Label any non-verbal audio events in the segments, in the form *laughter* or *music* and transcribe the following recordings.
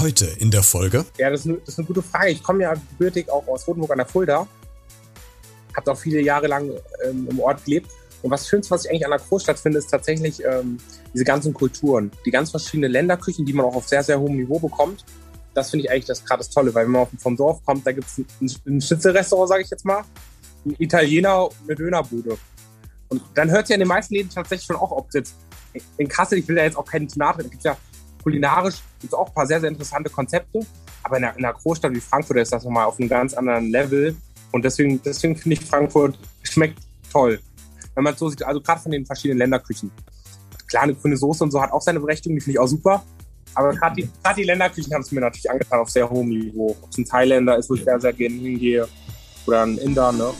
Heute in der Folge. Ja, das ist, eine, das ist eine gute Frage. Ich komme ja gebürtig auch aus Rotenburg an der Fulda. Habe auch viele Jahre lang ähm, im Ort gelebt. Und was Schönes, was ich eigentlich an der Großstadt finde, ist tatsächlich ähm, diese ganzen Kulturen. Die ganz verschiedenen Länderküchen, die man auch auf sehr, sehr hohem Niveau bekommt. Das finde ich eigentlich das gerade das Tolle, weil wenn man vom Dorf kommt, da gibt es ein, ein Schnitzelrestaurant, sage ich jetzt mal, ein Italiener eine Dönerbude. Und dann hört ja in den meisten Läden tatsächlich schon auch, ob es jetzt in Kassel, ich will da jetzt auch keinen zu nahe treten, gibt ja kulinarisch gibt's auch ein paar sehr, sehr interessante Konzepte. Aber in einer, in einer Großstadt wie Frankfurt ist das nochmal auf einem ganz anderen Level. Und deswegen, deswegen finde ich Frankfurt schmeckt toll. Wenn man so sieht, also gerade von den verschiedenen Länderküchen. Klar, eine grüne Soße und so hat auch seine Berechtigung, die finde ich auch super. Aber gerade die, die Länderküchen haben es mir natürlich angetan auf sehr hohem Niveau. Ob es ein Thailänder ist, wo ich sehr, sehr gerne hingehe, oder ein Inder, ne?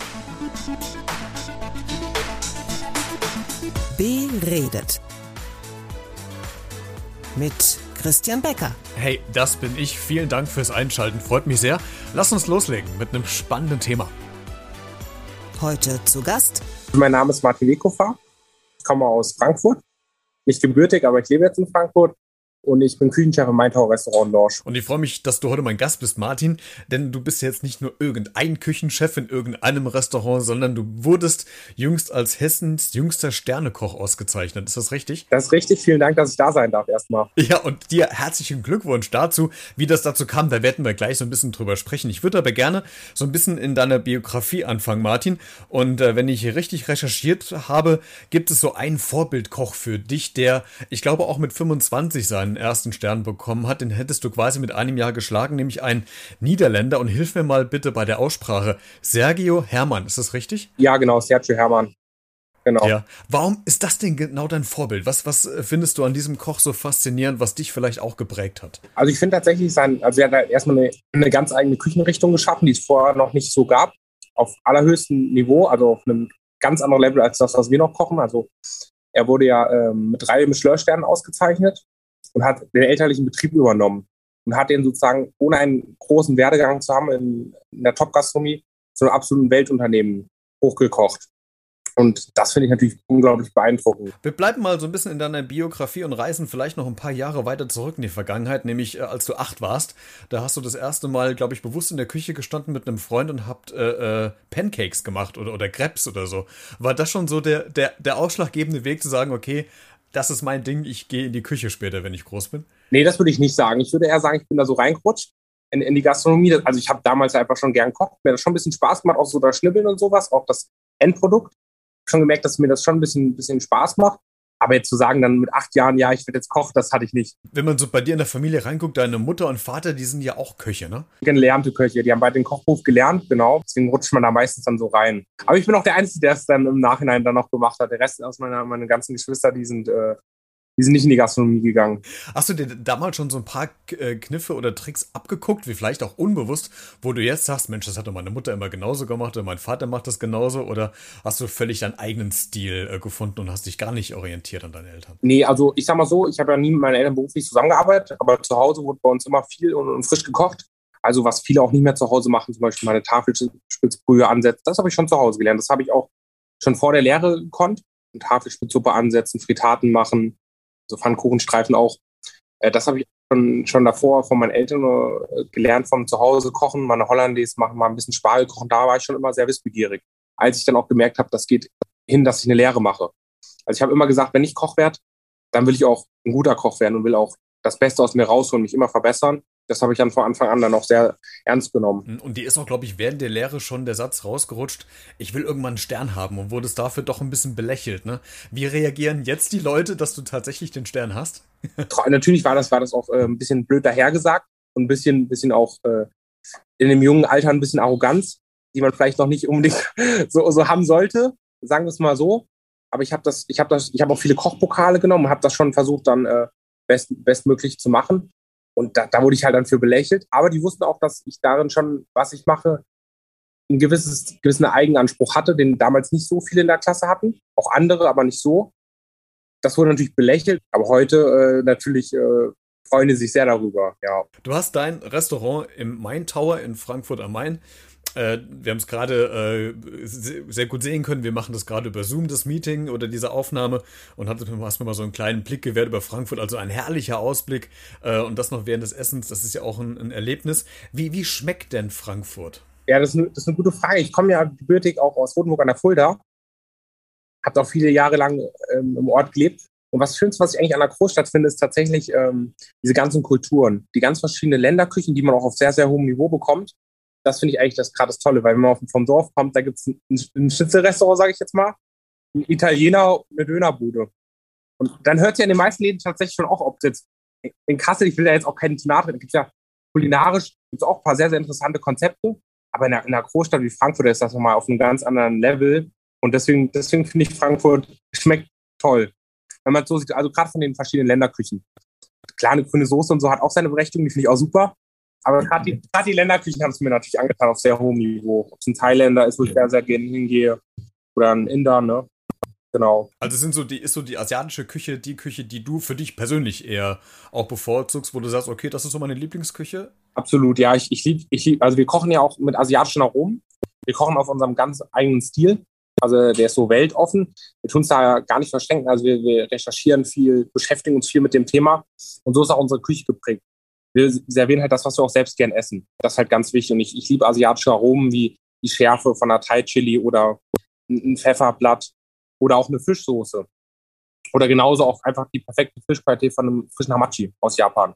Beredet. Mit Christian Becker. Hey, das bin ich. Vielen Dank fürs Einschalten. Freut mich sehr. Lass uns loslegen mit einem spannenden Thema. Heute zu Gast. Mein Name ist Martin Wekofer. Ich komme aus Frankfurt. Nicht gebürtig, aber ich lebe jetzt in Frankfurt und ich bin Küchenchef im Maintau Restaurant Lorsch. Und ich freue mich, dass du heute mein Gast bist, Martin, denn du bist jetzt nicht nur irgendein Küchenchef in irgendeinem Restaurant, sondern du wurdest jüngst als Hessens jüngster Sternekoch ausgezeichnet. Ist das richtig? Das ist richtig. Vielen Dank, dass ich da sein darf erstmal. Ja, und dir herzlichen Glückwunsch dazu. Wie das dazu kam, da werden wir gleich so ein bisschen drüber sprechen. Ich würde aber gerne so ein bisschen in deiner Biografie anfangen, Martin. Und äh, wenn ich hier richtig recherchiert habe, gibt es so einen Vorbildkoch für dich, der, ich glaube, auch mit 25 sein seinen ersten Stern bekommen hat, den hättest du quasi mit einem Jahr geschlagen, nämlich ein Niederländer. Und hilf mir mal bitte bei der Aussprache. Sergio Hermann, ist das richtig? Ja, genau, Sergio Hermann. Genau. Ja. Warum ist das denn genau dein Vorbild? Was, was findest du an diesem Koch so faszinierend, was dich vielleicht auch geprägt hat? Also ich finde tatsächlich sein, also er hat halt erstmal eine, eine ganz eigene Küchenrichtung geschaffen, die es vorher noch nicht so gab. Auf allerhöchstem Niveau, also auf einem ganz anderen Level als das, was wir noch kochen. Also er wurde ja ähm, mit drei Michelin-Sternen ausgezeichnet und hat den elterlichen Betrieb übernommen und hat den sozusagen, ohne einen großen Werdegang zu haben in, in der Top-Gastronomie, zu einem absoluten Weltunternehmen hochgekocht. Und das finde ich natürlich unglaublich beeindruckend. Wir bleiben mal so ein bisschen in deiner Biografie und reisen vielleicht noch ein paar Jahre weiter zurück in die Vergangenheit, nämlich äh, als du acht warst. Da hast du das erste Mal, glaube ich, bewusst in der Küche gestanden mit einem Freund und habt äh, äh, Pancakes gemacht oder, oder Krebs oder so. War das schon so der, der, der ausschlaggebende Weg zu sagen, okay, das ist mein Ding, ich gehe in die Küche später, wenn ich groß bin? Nee, das würde ich nicht sagen. Ich würde eher sagen, ich bin da so reingerutscht in, in die Gastronomie. Also ich habe damals einfach schon gern gekocht. Mir das schon ein bisschen Spaß gemacht, auch so das Schnibbeln und sowas, auch das Endprodukt. Schon gemerkt, dass mir das schon ein bisschen, bisschen Spaß macht. Aber jetzt zu sagen, dann mit acht Jahren, ja, ich werde jetzt Koch, das hatte ich nicht. Wenn man so bei dir in der Familie reinguckt, deine Mutter und Vater, die sind ja auch Köche, ne? Gelernte Köche, die haben beide den Kochberuf gelernt, genau. Deswegen rutscht man da meistens dann so rein. Aber ich bin auch der Einzige, der es dann im Nachhinein dann noch gemacht hat. Der Rest aus meiner, meine ganzen Geschwister, die sind äh, die sind nicht in die Gastronomie gegangen. Hast du dir damals schon so ein paar äh, Kniffe oder Tricks abgeguckt, wie vielleicht auch unbewusst, wo du jetzt sagst, Mensch, das hat doch meine Mutter immer genauso gemacht oder mein Vater macht das genauso oder hast du völlig deinen eigenen Stil äh, gefunden und hast dich gar nicht orientiert an deine Eltern? Nee, also ich sag mal so, ich habe ja nie mit meinen Eltern beruflich zusammengearbeitet, aber zu Hause wurde bei uns immer viel und, und frisch gekocht. Also was viele auch nicht mehr zu Hause machen, zum Beispiel meine Tafelspitzbrühe ansetzen, das habe ich schon zu Hause gelernt. Das habe ich auch schon vor der Lehre gekonnt. Tafelspitzsuppe ansetzen, Fritaten machen, so Pfannkuchenstreifen auch. Äh, das habe ich schon, schon davor von meinen Eltern äh, gelernt, vom Zuhause kochen, meine Hollandaise machen, mal ein bisschen Spargel kochen. Da war ich schon immer sehr wissbegierig. Als ich dann auch gemerkt habe, das geht hin, dass ich eine Lehre mache. Also ich habe immer gesagt, wenn ich Koch werde, dann will ich auch ein guter Koch werden und will auch das Beste aus mir rausholen, mich immer verbessern das habe ich dann von Anfang an dann auch sehr ernst genommen. Hm, und die ist auch, glaube ich, während der Lehre schon der Satz rausgerutscht, ich will irgendwann einen Stern haben und wurde es dafür doch ein bisschen belächelt. Ne? Wie reagieren jetzt die Leute, dass du tatsächlich den Stern hast? *laughs* Natürlich war das, war das auch äh, ein bisschen blöd dahergesagt und ein bisschen, bisschen auch äh, in dem jungen Alter ein bisschen Arroganz, die man vielleicht noch nicht unbedingt *laughs* so, so haben sollte, sagen wir es mal so. Aber ich habe das, ich habe das, ich habe auch viele Kochpokale genommen und habe das schon versucht dann äh, best, bestmöglich zu machen. Und da, da wurde ich halt dann für belächelt. Aber die wussten auch, dass ich darin schon, was ich mache, einen gewisses, gewissen Eigenanspruch hatte, den damals nicht so viele in der Klasse hatten. Auch andere, aber nicht so. Das wurde natürlich belächelt. Aber heute äh, natürlich äh, freuen die sich sehr darüber, ja. Du hast dein Restaurant im Main Tower in Frankfurt am Main Äh, wir haben es gerade äh, sehr gut sehen können. Wir machen das gerade über Zoom, das Meeting oder diese Aufnahme und hast mir mal so einen kleinen Blick gewährt über Frankfurt. Also ein herrlicher Ausblick äh, und das noch während des Essens. Das ist ja auch ein, ein Erlebnis. Wie, wie schmeckt denn Frankfurt? Ja, das ist, eine, das ist eine gute Frage. Ich komme ja gebürtig auch aus Rotenburg an der Fulda. Habe auch viele Jahre lang ähm, im Ort gelebt. Und was Schönes, was ich eigentlich an der Großstadt finde, ist tatsächlich ähm, diese ganzen Kulturen, die ganz verschiedenen Länderküchen, die man auch auf sehr, sehr hohem Niveau bekommt das finde ich eigentlich das gerade das Tolle, weil wenn man vom Dorf kommt, da gibt es ein, ein Schnitzelrestaurant, sage ich jetzt mal, ein Italiener, eine Dönerbude. Und dann hört ja in den meisten Läden tatsächlich schon auch, ob es jetzt in Kassel, ich will da jetzt auch keinen zu nahe gibt ja kulinarisch gibt's auch ein paar sehr, sehr interessante Konzepte. Aber in einer, in einer Großstadt wie Frankfurt ist das nochmal auf einem ganz anderen Level. Und deswegen, deswegen finde ich Frankfurt schmeckt toll. Wenn man so sieht, also gerade von den verschiedenen Länderküchen. Klar, eine grüne Soße und so hat auch seine Berechtigung, die finde ich auch super. Aber gerade die, die Länderküchen haben es mir natürlich angetan auf sehr hohem Niveau. Ob es ein Thailänder ist, wo ich sehr, sehr gerne hingehe, oder ein Inder, ne? Genau. Also sind so die, ist so die asiatische Küche die Küche, die du für dich persönlich eher auch bevorzugst, wo du sagst, okay, das ist so meine Lieblingsküche? Absolut, ja. Ich, ich liebe, ich lieb, also wir kochen ja auch mit asiatischen Aromen. Wir kochen auf unserem ganz eigenen Stil. Also der ist so weltoffen. Wir tun es da gar nicht verschenken. Also wir, wir recherchieren viel, beschäftigen uns viel mit dem Thema. Und so ist auch unsere Küche geprägt wir servieren halt das, was wir auch selbst gern essen. Das ist halt ganz wichtig. Und ich, ich liebe asiatische Aromen wie die Schärfe von einer Thai-Chili oder ein Pfefferblatt oder auch eine Fischsoße. Oder genauso auch einfach die perfekte Fischqualität von einem frischen Hamachi aus Japan.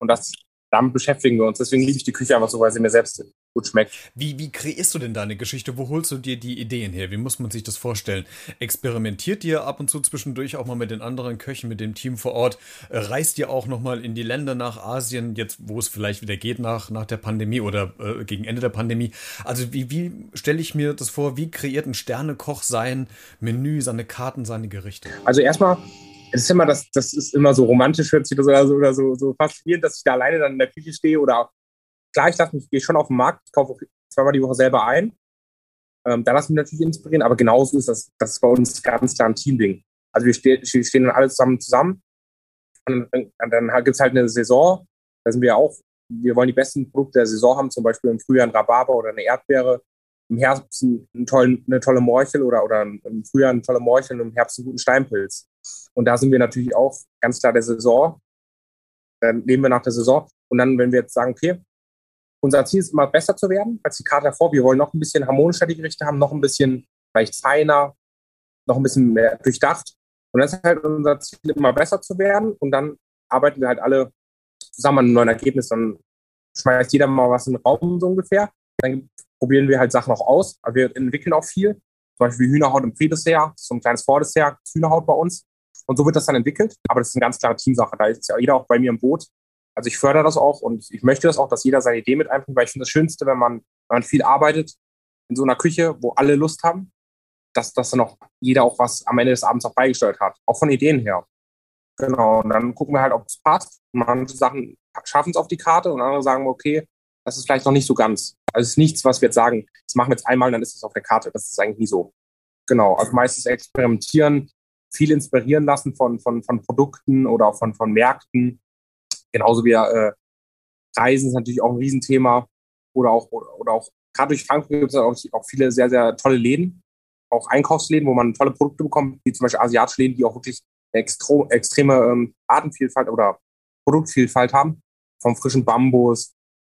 Und das, damit beschäftigen wir uns. Deswegen liebe ich die Küche einfach so, weil sie mir selbst gut schmeckt. Wie, wie kreierst du denn deine Geschichte? Wo holst du dir die Ideen her? Wie muss man sich das vorstellen? Experimentiert ihr ab und zu zwischendurch auch mal mit den anderen Köchen, mit dem Team vor Ort? Äh, reist ihr auch noch mal in die Länder nach Asien, jetzt wo es vielleicht wieder geht nach, nach der Pandemie oder äh, gegen Ende der Pandemie? Also wie, wie stelle ich mir das vor? Wie kreiert ein Sternekoch sein Menü, seine Karten, seine Gerichte? Also erstmal es ist immer das, das ist immer so romantisch, hört sich das oder so, oder so, so faszinierend, dass ich da alleine dann in der Küche stehe oder klar, ich dachte, ich gehe schon auf den Markt, ich kaufe zweimal die Woche selber ein. Ähm, da lassen wir natürlich inspirieren, aber genauso ist das, das ist bei uns ganz klar ein Teamding. Also wir, ste wir stehen dann alle zusammen zusammen und dann, dann gibt es halt eine Saison, da sind wir auch, wir wollen die besten Produkte der Saison haben, zum Beispiel im Frühjahr ein Rhabarber oder eine Erdbeere, im Herbst einen tollen, eine tolle Morchel oder, oder im Frühjahr eine tolle Morchel und im Herbst einen guten Steinpilz. Und da sind wir natürlich auch ganz klar der Saison. Dann leben wir nach der Saison. Und dann, wenn wir jetzt sagen, okay, unser Ziel ist immer besser zu werden als die Karte davor. Wir wollen noch ein bisschen harmonischer die Gerichte haben, noch ein bisschen vielleicht feiner, noch ein bisschen mehr durchdacht. Und das ist halt unser Ziel, immer besser zu werden. Und dann arbeiten wir halt alle zusammen an einem neuen Ergebnis. Dann schmeißt jeder mal was in den Raum so ungefähr. Dann probieren wir halt Sachen auch aus. Aber wir entwickeln auch viel. Zum Beispiel Hühnerhaut im Pre-Dessert, so ein kleines Vordessert, Hühnerhaut bei uns. Und so wird das dann entwickelt. Aber das ist eine ganz klare Teamsache. Da ist ja jeder auch bei mir im Boot. Also ich fördere das auch und ich möchte das auch, dass jeder seine Idee mit einbringt, weil ich finde das Schönste, wenn man, wenn man viel arbeitet in so einer Küche, wo alle Lust haben, dass, dass dann auch jeder auch was am Ende des Abends auch beigesteuert hat. Auch von Ideen her. Genau. Und dann gucken wir halt, ob es passt. Manche Sachen schaffen es auf die Karte und andere sagen, okay, das ist vielleicht noch nicht so ganz. Also es ist nichts, was wir jetzt sagen, das machen wir jetzt einmal, dann ist es auf der Karte. Das ist eigentlich nie so. Genau. Also meistens experimentieren, viel inspirieren lassen von, von, von Produkten oder auch von, von Märkten Genauso wie äh, Reisen ist natürlich auch ein Riesenthema. Oder auch, oder, oder auch gerade durch Frankfurt gibt es auch, auch viele sehr, sehr tolle Läden, auch Einkaufsläden, wo man tolle Produkte bekommt, wie zum Beispiel asiatische Läden, die auch wirklich eine extro, extreme ähm, Artenvielfalt oder Produktvielfalt haben. Vom frischen Bambus,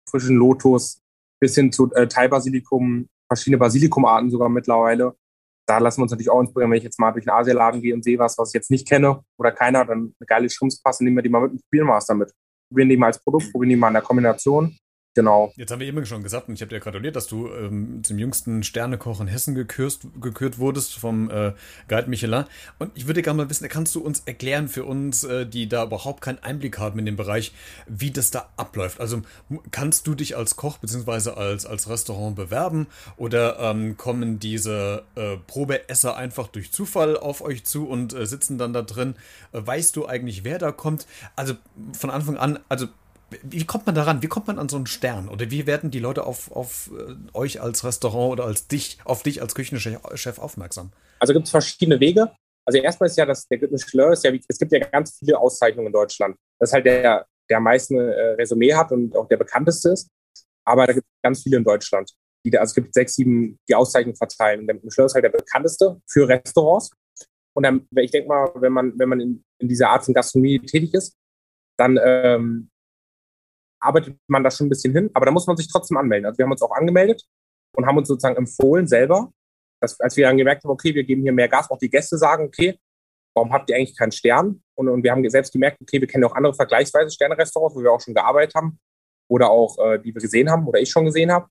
frischen Lotus bis hin zu äh, Thai-Basilikum, verschiedene Basilikumarten sogar mittlerweile. Da lassen wir uns natürlich auch inspirieren, wenn ich jetzt mal durch den Asialaden gehe und sehe was, was ich jetzt nicht kenne oder keiner, dann eine geile Schrumpfpasse, nehmen wir die mal mit und probieren wir was damit probieren die mal als Produkt, probieren die mal in der Kombination. Genau. Jetzt haben wir eben schon gesagt, und ich habe dir gratuliert, dass du ähm, zum jüngsten Sternekoch in Hessen gekürt, gekürt wurdest vom äh, Guide Michelin. Und ich würde gerne mal wissen, kannst du uns erklären für uns, äh, die da überhaupt keinen Einblick haben in den Bereich, wie das da abläuft? Also kannst du dich als Koch bzw. als, als Restaurant bewerben oder ähm, kommen diese äh, Probeesser einfach durch Zufall auf euch zu und äh, sitzen dann da drin? Äh, weißt du eigentlich, wer da kommt? Also von Anfang an, also wie kommt man daran? Wie kommt man an so einen Stern? Oder wie werden die Leute auf, auf äh, euch als Restaurant oder als dich, auf dich als Küchenchef aufmerksam? Also gibt es verschiedene Wege. Also erstmal ist ja das, der Michelin ist ja, es gibt ja ganz viele Auszeichnungen in Deutschland. Das ist halt der, der am meisten äh, Resümee hat und auch der bekannteste ist. Aber da gibt es ganz viele in Deutschland. die, also es gibt sechs, sieben, die Auszeichnungen verteilen. Und der Michelin ist halt der bekannteste für Restaurants. Und dann, ich denke mal, wenn man, wenn man in, in dieser Art von Gastronomie tätig ist, dann ähm, arbeitet man da schon ein bisschen hin, aber da muss man sich trotzdem anmelden. Also wir haben uns auch angemeldet und haben uns sozusagen empfohlen selber, dass als wir dann gemerkt haben, okay, wir geben hier mehr Gas, auch die Gäste sagen, okay, warum habt ihr eigentlich keinen Stern? Und, und wir haben selbst gemerkt, okay, wir kennen auch andere vergleichsweise Sterne-Restaurants, wo wir auch schon gearbeitet haben oder auch, äh, die wir gesehen haben oder ich schon gesehen habe.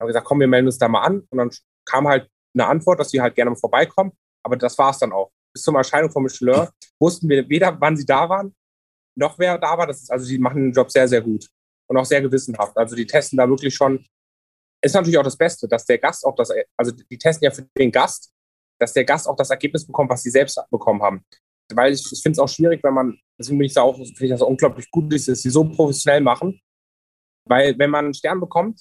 Haben gesagt, komm, wir melden uns da mal an. Und dann kam halt eine Antwort, dass die halt gerne mal vorbeikommen. Aber das war es dann auch. Bis zur Erscheinung von Michelin wussten wir weder, wann sie da waren, noch wer da war. Das ist, also die machen den Job sehr, sehr gut und auch sehr gewissenhaft. Also die testen da wirklich schon. Ist natürlich auch das Beste, dass der Gast auch das, also die testen ja für den Gast, dass der Gast auch das Ergebnis bekommt, was sie selbst bekommen haben. Weil ich, ich finde es auch schwierig, wenn man, deswegen bin ich da auch, finde ich das unglaublich gut, dass sie so professionell machen. Weil wenn man einen Stern bekommt,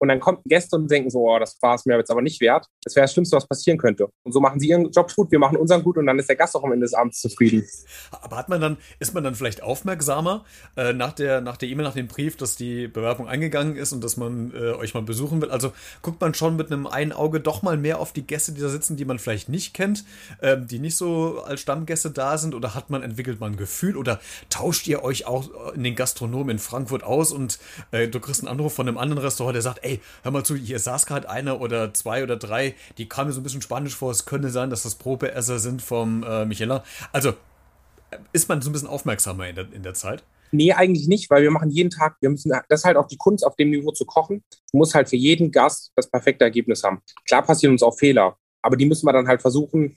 und dann kommen Gäste und denken so, oh, das war es mir jetzt aber nicht wert. Das wäre das Schlimmste, was passieren könnte. Und so machen sie ihren Job gut, wir machen unseren gut und dann ist der Gast auch am Ende des Abends zufrieden. Aber hat man dann, ist man dann vielleicht aufmerksamer äh, nach der nach der E-Mail, nach dem Brief, dass die Bewerbung eingegangen ist und dass man äh, euch mal besuchen will? Also guckt man schon mit einem einen Auge doch mal mehr auf die Gäste, die da sitzen, die man vielleicht nicht kennt, äh, die nicht so als Stammgäste da sind? Oder hat man, entwickelt man ein Gefühl oder tauscht ihr euch auch in den Gastronomen in Frankfurt aus und äh, du kriegst einen Anruf von einem anderen Restaurant, der sagt, ey, ey, hör mal zu, hier saß gerade einer oder zwei oder drei, die kamen so ein bisschen spanisch vor. Es könnte sein, dass das Probeesser sind vom äh, Michelin. Also ist man so ein bisschen aufmerksamer in der, in der Zeit? Nee, eigentlich nicht, weil wir machen jeden Tag, wir müssen, das ist halt auch die Kunst, auf dem Niveau zu kochen. Du musst halt für jeden Gast das perfekte Ergebnis haben. Klar passieren uns auch Fehler, aber die müssen wir dann halt versuchen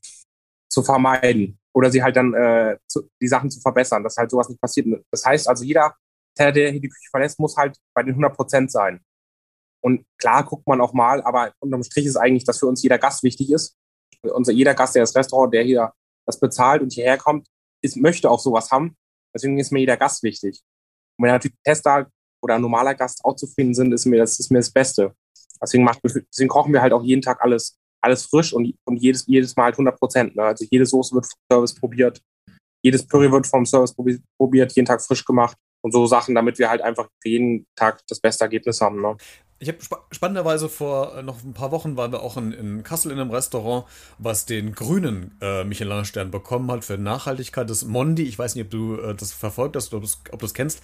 zu vermeiden oder sie halt dann äh, zu, die Sachen zu verbessern, dass halt sowas nicht passiert. Das heißt also, jeder der hier die Küche verlässt, muss halt bei den 100 Prozent sein. Und klar guckt man auch mal, aber unterm Strich ist eigentlich, dass für uns jeder Gast wichtig ist. Unser, jeder Gast, der das Restaurant, der hier das bezahlt und hierher kommt, ist, möchte auch sowas haben. Deswegen ist mir jeder Gast wichtig. Und wenn natürlich Tester oder ein normaler Gast auch zufrieden sind, ist mir das, ist mir das Beste. Deswegen, macht, deswegen kochen wir halt auch jeden Tag alles, alles frisch und, und jedes, jedes Mal halt 100 Prozent. Ne? Also jede Soße wird vom Service probiert, jedes Püree wird vom Service probiert, jeden Tag frisch gemacht und so Sachen, damit wir halt einfach jeden Tag das beste Ergebnis haben. Ne? Ich habe sp spannenderweise vor äh, noch ein paar Wochen waren wir auch in, in Kassel in einem Restaurant, was den grünen äh, Michelin-Stern bekommen hat für Nachhaltigkeit. Das Mondi, ich weiß nicht, ob du äh, das verfolgt hast oder ob du es kennst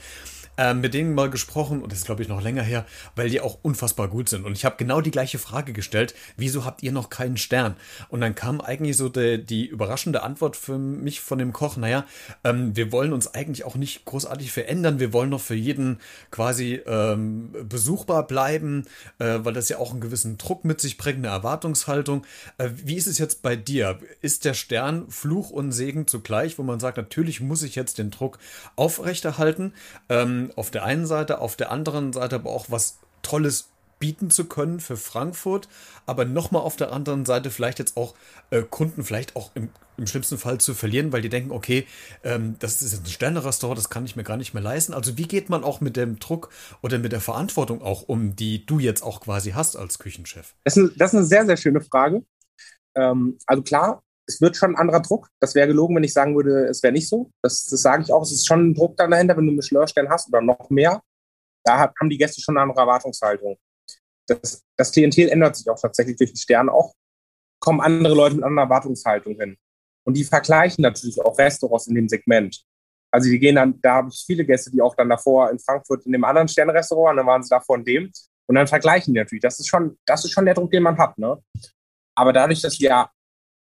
äh, mit denen mal gesprochen, und das ist glaube ich noch länger her, weil die auch unfassbar gut sind. Und ich habe genau die gleiche Frage gestellt, wieso habt ihr noch keinen Stern? Und dann kam eigentlich so die, die überraschende Antwort für mich von dem Koch, naja, ähm, wir wollen uns eigentlich auch nicht großartig verändern, wir wollen noch für jeden quasi ähm, besuchbar bleiben, äh, weil das ja auch einen gewissen Druck mit sich bringt, eine Erwartungshaltung. Äh, wie ist es jetzt bei dir? Ist der Stern Fluch und Segen zugleich, wo man sagt, natürlich muss ich jetzt den Druck aufrechterhalten? Ähm, auf der einen Seite, auf der anderen Seite aber auch was Tolles bieten zu können für Frankfurt, aber nochmal auf der anderen Seite vielleicht jetzt auch äh, Kunden vielleicht auch im, im, schlimmsten Fall zu verlieren, weil die denken, okay, ähm, das ist jetzt ein Sterne-Restaurant, das kann ich mir gar nicht mehr leisten. Also wie geht man auch mit dem Druck oder mit der Verantwortung auch um, die du jetzt auch quasi hast als Küchenchef? Das ist, das ist eine sehr, sehr schöne Frage. Ähm, also klar, es wird schon ein anderer Druck. Das wäre gelogen, wenn ich sagen würde, es wäre nicht so. Das, das sage ich auch. Es ist schon ein Druck dann dahinter, wenn du einen Michelin-Stern hast oder noch mehr. Da hat, haben die Gäste schon eine andere Erwartungshaltung. Das, das Klientel ändert sich auch tatsächlich durch den Stern auch. Kommen andere Leute mit anderer Erwartungshaltung hin. Und die vergleichen natürlich auch Restaurants in dem Segment. Also die gehen dann, da habe ich viele Gäste, die auch dann davor in Frankfurt in dem anderen Sternrestaurant, dann waren sie davor in dem. Und dann vergleichen die natürlich. Das ist schon, das ist schon der Druck, den man hat. Ne? Aber dadurch, dass wir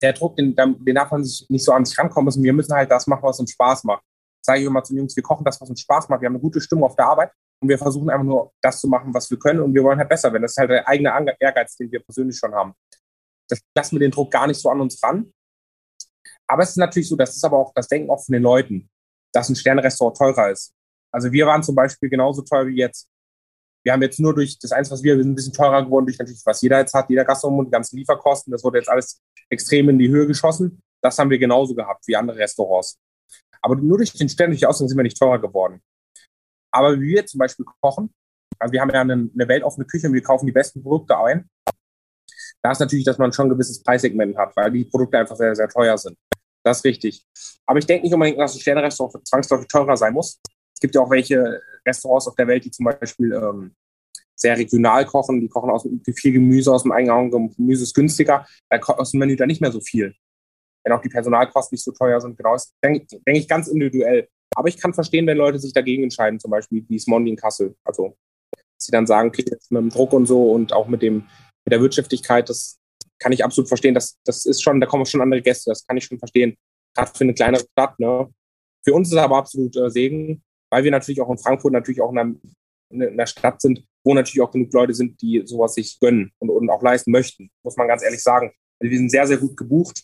der Druck, den, den darf man sich nicht so an sich rankommen müssen. Wir müssen halt das machen, was uns Spaß macht. Sage ich immer zu den Jungs, wir kochen das, was uns Spaß macht. Wir haben eine gute Stimmung auf der Arbeit und wir versuchen einfach nur das zu machen, was wir können und wir wollen halt besser werden. Das ist halt der eigene Ehrgeiz, den wir persönlich schon haben. Das lassen wir den Druck gar nicht so an uns ran. Aber es ist natürlich so, das ist aber auch das Denken auch von den Leuten, dass ein Sternrestaurant teurer ist. Also wir waren zum Beispiel genauso teuer wie jetzt. Wir haben jetzt nur durch das eins, was wir, wir sind ein bisschen teurer geworden, durch natürlich, was jeder jetzt hat, jeder Gastronom und die ganzen Lieferkosten. Das wurde jetzt alles extrem in die Höhe geschossen. Das haben wir genauso gehabt wie andere Restaurants. Aber nur durch den Stern, durch die Ausgang sind wir nicht teurer geworden. Aber wie wir zum Beispiel kochen, also wir haben ja eine, eine weltoffene Küche und wir kaufen die besten Produkte ein. Da ist natürlich, dass man schon ein gewisses Preissegment hat, weil die Produkte einfach sehr, sehr teuer sind. Das ist richtig. Aber ich denke nicht unbedingt, dass ein Sternrestaurant zwangsläufig teurer sein muss. Es gibt ja auch welche Restaurants auf der Welt, die zum Beispiel ähm, sehr regional kochen. Die kochen aus viel Gemüse aus dem Eingang. Gemüse ist günstiger. Da kostet Menü dann nicht mehr so viel. Wenn auch die Personalkosten nicht so teuer sind. Genau, das denke denk ich ganz individuell. Aber ich kann verstehen, wenn Leute sich dagegen entscheiden, zum Beispiel wie Smondi in Kassel. Also, dass sie dann sagen, okay, jetzt mit dem Druck und so und auch mit dem, mit der Wirtschaftlichkeit, das kann ich absolut verstehen. Das, das ist schon, da kommen schon andere Gäste, das kann ich schon verstehen. Gerade für eine kleinere Stadt, ne? Für uns ist es aber absolut äh, Segen, weil wir natürlich auch in Frankfurt natürlich auch in einer, in einer Stadt sind, wo natürlich auch genug Leute sind, die sowas sich gönnen und, und auch leisten möchten, muss man ganz ehrlich sagen. Also wir sind sehr, sehr gut gebucht.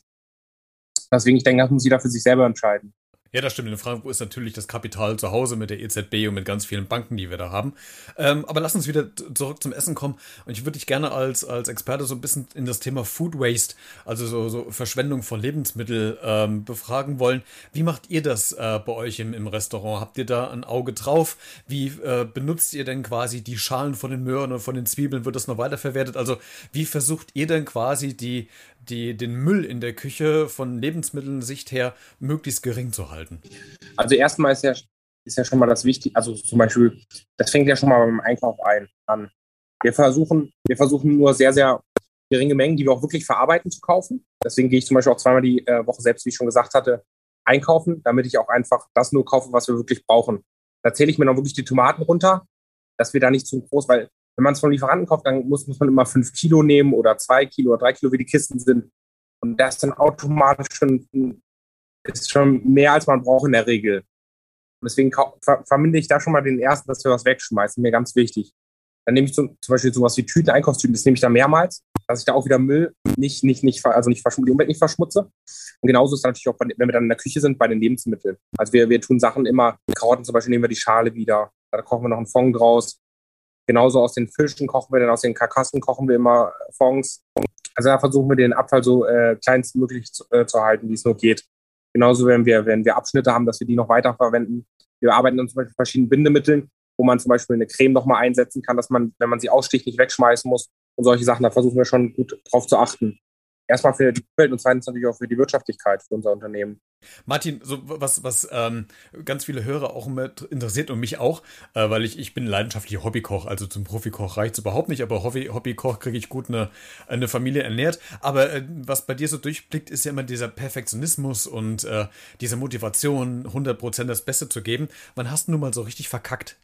Deswegen, ich denke, das muss jeder für sich selber entscheiden. Ja, das stimmt. In Frankfurt ist natürlich das Kapital zu Hause mit der EZB und mit ganz vielen Banken, die wir da haben. Ähm, aber lass uns wieder zurück zum Essen kommen. Und ich würde dich gerne als, als Experte so ein bisschen in das Thema Food Waste, also so, so Verschwendung von Lebensmitteln, ähm, befragen wollen. Wie macht ihr das äh, bei euch im, im Restaurant? Habt ihr da ein Auge drauf? Wie äh, benutzt ihr denn quasi die Schalen von den Möhren und von den Zwiebeln? Wird das noch weiterverwertet? Also wie versucht ihr denn quasi die, die, den Müll in der Küche von Lebensmitteln-Sicht her möglichst gering zu halten? Also erstmal ist ja, ist ja schon mal das Wichtige, also zum Beispiel, das fängt ja schon mal beim Einkauf ein, an. Wir versuchen, wir versuchen nur sehr, sehr geringe Mengen, die wir auch wirklich verarbeiten, zu kaufen. Deswegen gehe ich zum Beispiel auch zweimal die äh, Woche selbst, wie ich schon gesagt hatte, einkaufen, damit ich auch einfach das nur kaufe, was wir wirklich brauchen. Da zähle ich mir noch wirklich die Tomaten runter, dass wir da nicht zu groß, weil wenn man es von Lieferanten kauft, dann muss, muss man immer fünf Kilo nehmen oder zwei Kilo oder drei Kilo, wie die Kisten sind. Und das ist dann automatisch schon, ist schon mehr, als man braucht in der Regel. Und deswegen ver verminde ich da schon mal den ersten, dass wir was wegschmeißen. Mir ganz wichtig. Dann nehme ich zum, zum Beispiel sowas wie Tüten, Einkaufstüten, das nehme ich da mehrmals, dass ich da auch wieder Müll nicht, nicht, nicht, also nicht die Umwelt nicht verschmutze. Und genauso ist es natürlich auch, wenn wir dann in der Küche sind, bei den Lebensmitteln. Also wir, wir tun Sachen immer, Karotten zum Beispiel nehmen wir die Schale wieder, da kochen wir noch einen Fond draus. Genauso aus den Fischen kochen wir, dann aus den Karkassen kochen wir immer Fonds. Also da versuchen wir den Abfall so äh, kleinstmöglich zu, äh, zu halten, wie es nur geht. Genauso wenn wir, wenn wir Abschnitte haben, dass wir die noch weiterverwenden. Wir arbeiten dann zum Beispiel mit verschiedenen Bindemitteln, wo man zum Beispiel eine Creme nochmal einsetzen kann, dass man, wenn man sie aussticht, nicht wegschmeißen muss und solche Sachen. Da versuchen wir schon gut drauf zu achten erstmal für die Umwelt und zweitens natürlich auch für die Wirtschaftlichkeit für unser Unternehmen. Martin, so was, was ähm, ganz viele Hörer auch interessiert und mich auch, äh, weil ich, ich bin leidenschaftlicher Hobbykoch, also zum Profikoch reicht es überhaupt nicht, aber Hobby, Hobbykoch kriege ich gut eine, eine Familie ernährt. Aber äh, was bei dir so durchblickt, ist ja immer dieser Perfektionismus und äh, diese Motivation, 100% das Beste zu geben. Wann hast du nun mal so richtig verkackt?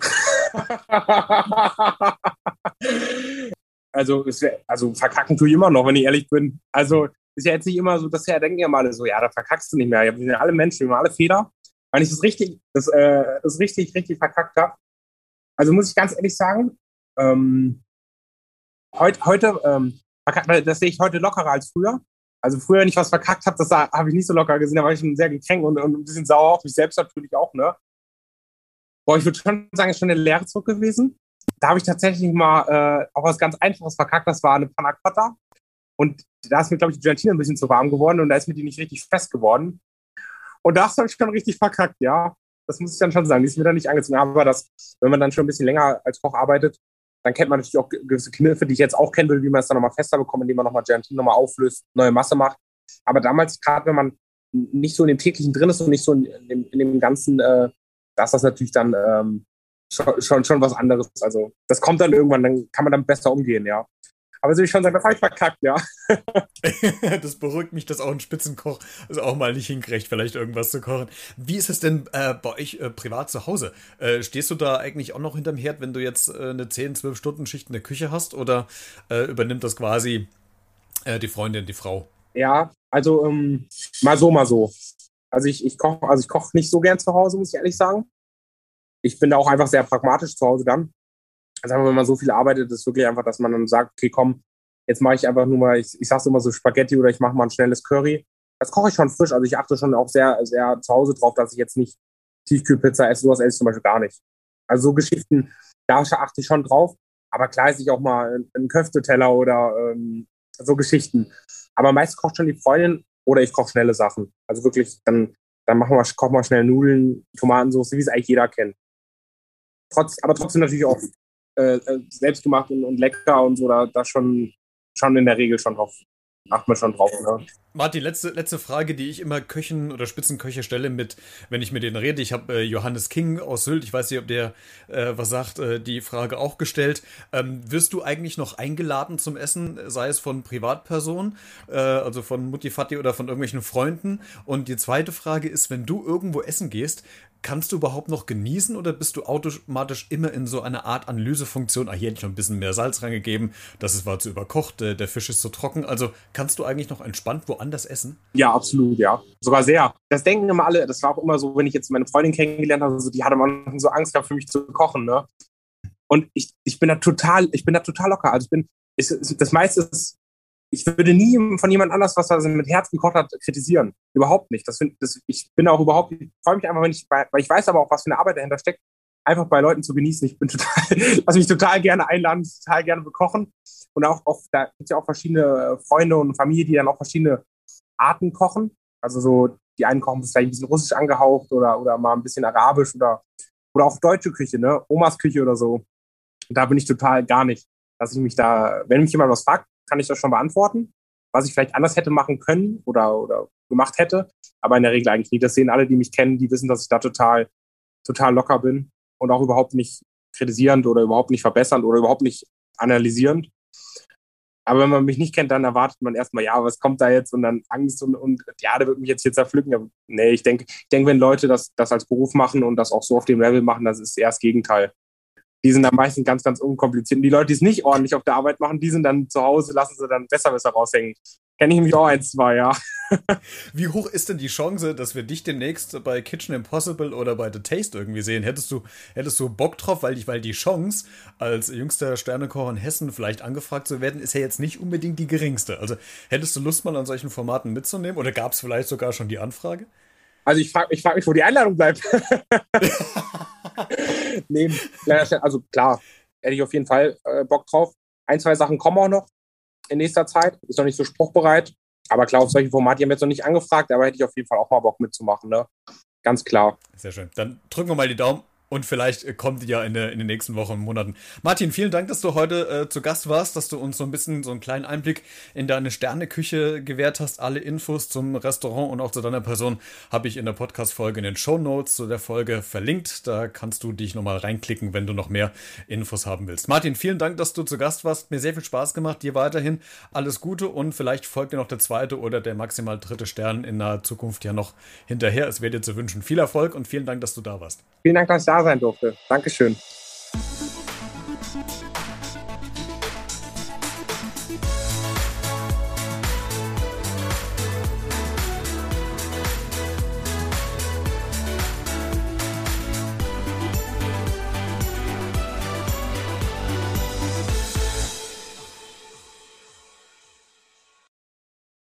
*laughs* Also, wär, also verkacken tue ich immer noch, wenn ich ehrlich bin. Also ist ja jetzt nicht immer so, dass ja denken ja mal so, ja, da verkackst du nicht mehr. Wir sind ja alle Menschen, wir haben alle Fehler. Wenn ich das richtig, das, äh, das richtig, richtig verkackt habe. Also muss ich ganz ehrlich sagen, ähm, heut, heute, ähm, das sehe ich heute lockerer als früher. Also früher, wenn ich was verkackt habe, das habe ich nicht so locker gesehen, da war ich schon sehr gekränkt und, und ein bisschen sauer auf mich selbst natürlich auch, ne? Boah, ich würde schon sagen, ist schon eine Lehre zurück gewesen da habe ich tatsächlich mal äh, auch was ganz Einfaches verkackt. Das war eine Panna Cotta. Und da ist mir, glaube ich, die Gelatine ein bisschen zu warm geworden und da ist mir die nicht richtig fest geworden. Und das habe ich schon richtig verkackt, ja. Das muss ich dann schon sagen. Die ist mir dann nicht angezogen. Aber das, wenn man dann schon ein bisschen länger als Koch arbeitet, dann kennt man natürlich auch gewisse Kniffe, die ich jetzt auch kennen will, wie man es dann nochmal fester bekommt, indem man nochmal Gelatine nochmal auflöst, neue Masse macht. Aber damals, gerade wenn man nicht so in dem täglichen drin ist und nicht so in dem, in dem ganzen, äh, da ist das natürlich dann ähm, schon, schon, schon was anderes. Also das kommt dann irgendwann, dann kann man dann besser umgehen, ja. Aber so ich schon sagen, das habe ich verkackt, ja. *laughs* das beruhigt mich, dass auch ein Spitzenkoch also auch mal nicht hinkriegt, vielleicht irgendwas zu kochen. Wie ist es denn äh, bei euch äh, privat zu Hause? Äh, stehst du da eigentlich auch noch hinterm Herd, wenn du jetzt äh, eine 10, 12 Stunden Schicht in der Küche hast oder äh, übernimmt das quasi äh, die Freundin, die Frau? Ja, also ähm, mal so, mal so. Also ich, ich koche also ich koch nicht so gern zu Hause, muss ich ehrlich sagen ich bin da auch einfach sehr pragmatisch zu Hause dann. Also wenn man so viel arbeitet, ist wirklich einfach, dass man dann sagt, okay, komm, jetzt mache ich einfach nur mal, ich, ich sag's immer so Spaghetti oder ich mache mal ein schnelles Curry. Das koche ich schon frisch. Also ich achte schon auch sehr, sehr zu Hause drauf, dass ich jetzt nicht Tiefkühlpizza esse. Sowas esse ich zum Beispiel gar nicht. Also so Geschichten, da achte ich schon drauf. Aber klar esse ich auch mal einen Köfteteller oder ähm, so Geschichten. Aber meist kocht schon die Freundin oder ich koche schnelle Sachen. Also wirklich, dann, dann machen wir, kochen wir schnell Nudeln, Tomatensauce, wie es eigentlich jeder kennt trotz, aber trotzdem natürlich auch äh, äh, selbst und, und, lecker und so, da, da schon, schon in der Regel schon drauf, achten wir schon drauf. Ne? Martin, letzte, letzte Frage, die ich immer Köchen oder Spitzenköche stelle, mit, wenn ich mit denen rede. Ich habe äh, Johannes King aus Sylt, ich weiß nicht, ob der äh, was sagt, äh, die Frage auch gestellt. Ähm, wirst du eigentlich noch eingeladen zum Essen, sei es von Privatpersonen, äh, also von Mutti Fatti oder von irgendwelchen Freunden? Und die zweite Frage ist, wenn du irgendwo essen gehst, kannst du überhaupt noch genießen oder bist du automatisch immer in so einer Art Analysefunktion? Ah, hier hätte ich noch ein bisschen mehr Salz reingegeben, das war zu überkocht, der, der Fisch ist zu trocken. Also kannst du eigentlich noch entspannt woanders essen? Ja, absolut, ja. Sogar sehr. Das denken immer alle, das war auch immer so, wenn ich jetzt meine Freundin kennengelernt habe, so, die hatte man so Angst gehabt, für mich zu kochen, ne? Und ich, ich bin da total, ich bin da total locker. Also ich bin, ich, das meiste ist ich würde nie von jemand anders, was er mit Herz gekocht hat, kritisieren. Überhaupt nicht. Das find, das, ich bin auch überhaupt, ich freue mich einfach, wenn ich, weil ich weiß aber auch, was für eine Arbeit dahinter steckt, einfach bei Leuten zu genießen. Ich bin total, *laughs* lass mich total gerne einladen, total gerne bekochen. Und auch, auch da gibt es ja auch verschiedene Freunde und Familie, die dann auch verschiedene Arten kochen. Also so, die einen kochen vielleicht ein bisschen russisch angehaucht oder, oder mal ein bisschen arabisch oder, oder auch deutsche Küche, ne? Omas Küche oder so. Da bin ich total gar nicht, dass ich mich da, wenn mich jemand was fragt, kann ich das schon beantworten, was ich vielleicht anders hätte machen können oder, oder gemacht hätte. Aber in der Regel eigentlich nicht. Das sehen alle, die mich kennen, die wissen, dass ich da total, total locker bin und auch überhaupt nicht kritisierend oder überhaupt nicht verbessernd oder überhaupt nicht analysierend. Aber wenn man mich nicht kennt, dann erwartet man erstmal, ja, was kommt da jetzt? Und dann Angst und, und ja, der wird mich jetzt hier zerpflücken. Nee, ich denke, ich denke, wenn Leute das, das als Beruf machen und das auch so auf dem Level machen, das ist eher das Gegenteil die sind am meisten ganz, ganz unkompliziert. Und die Leute, die es nicht ordentlich auf der Arbeit machen, die sind dann zu Hause, lassen sie dann besser, besser raushängen. Kenne ich mich auch ein, zwei, ja. *laughs* Wie hoch ist denn die Chance, dass wir dich demnächst bei Kitchen Impossible oder bei The Taste irgendwie sehen? Hättest du, hättest du Bock drauf, weil, weil die Chance, als jüngster Sternekocher in Hessen vielleicht angefragt zu werden, ist ja jetzt nicht unbedingt die geringste. Also hättest du Lust, mal an solchen Formaten mitzunehmen? Oder gab es vielleicht sogar schon die Anfrage? Also ich frage ich frag mich, wo die Einladung bleibt. *laughs* *laughs* *laughs* nehmen. Also klar, hätte ich auf jeden Fall äh, Bock drauf. Ein, zwei Sachen kommen auch noch in nächster Zeit. Ist noch nicht so spruchbereit. Aber klar, auf solche Formate, haben jetzt noch nicht angefragt, aber hätte ich auf jeden Fall auch mal Bock mitzumachen, ne? Ganz klar. Sehr schön. Dann drücken wir mal die Daumen und vielleicht äh, kommt die ja in, der, in den nächsten Wochen und Monaten. Martin, vielen Dank, dass du heute äh, zu Gast warst, dass du uns so ein bisschen so einen kleinen Einblick in deine Sterneküche gewährt hast. Alle Infos zum Restaurant und auch zu deiner Person habe ich in der Podcast-Folge in den Show Notes zu der Folge verlinkt. Da kannst du dich nochmal reinklicken, wenn du noch mehr Infos haben willst. Martin, vielen Dank, dass du zu Gast warst. Mir sehr viel Spaß gemacht. Dir weiterhin alles Gute und vielleicht folgt dir noch der zweite oder der maximal dritte Stern in naher Zukunft ja noch hinterher. Es wäre dir zu wünschen. Viel Erfolg und vielen Dank, dass du da warst. Vielen Dank, dass ich sein durfte. Dankeschön.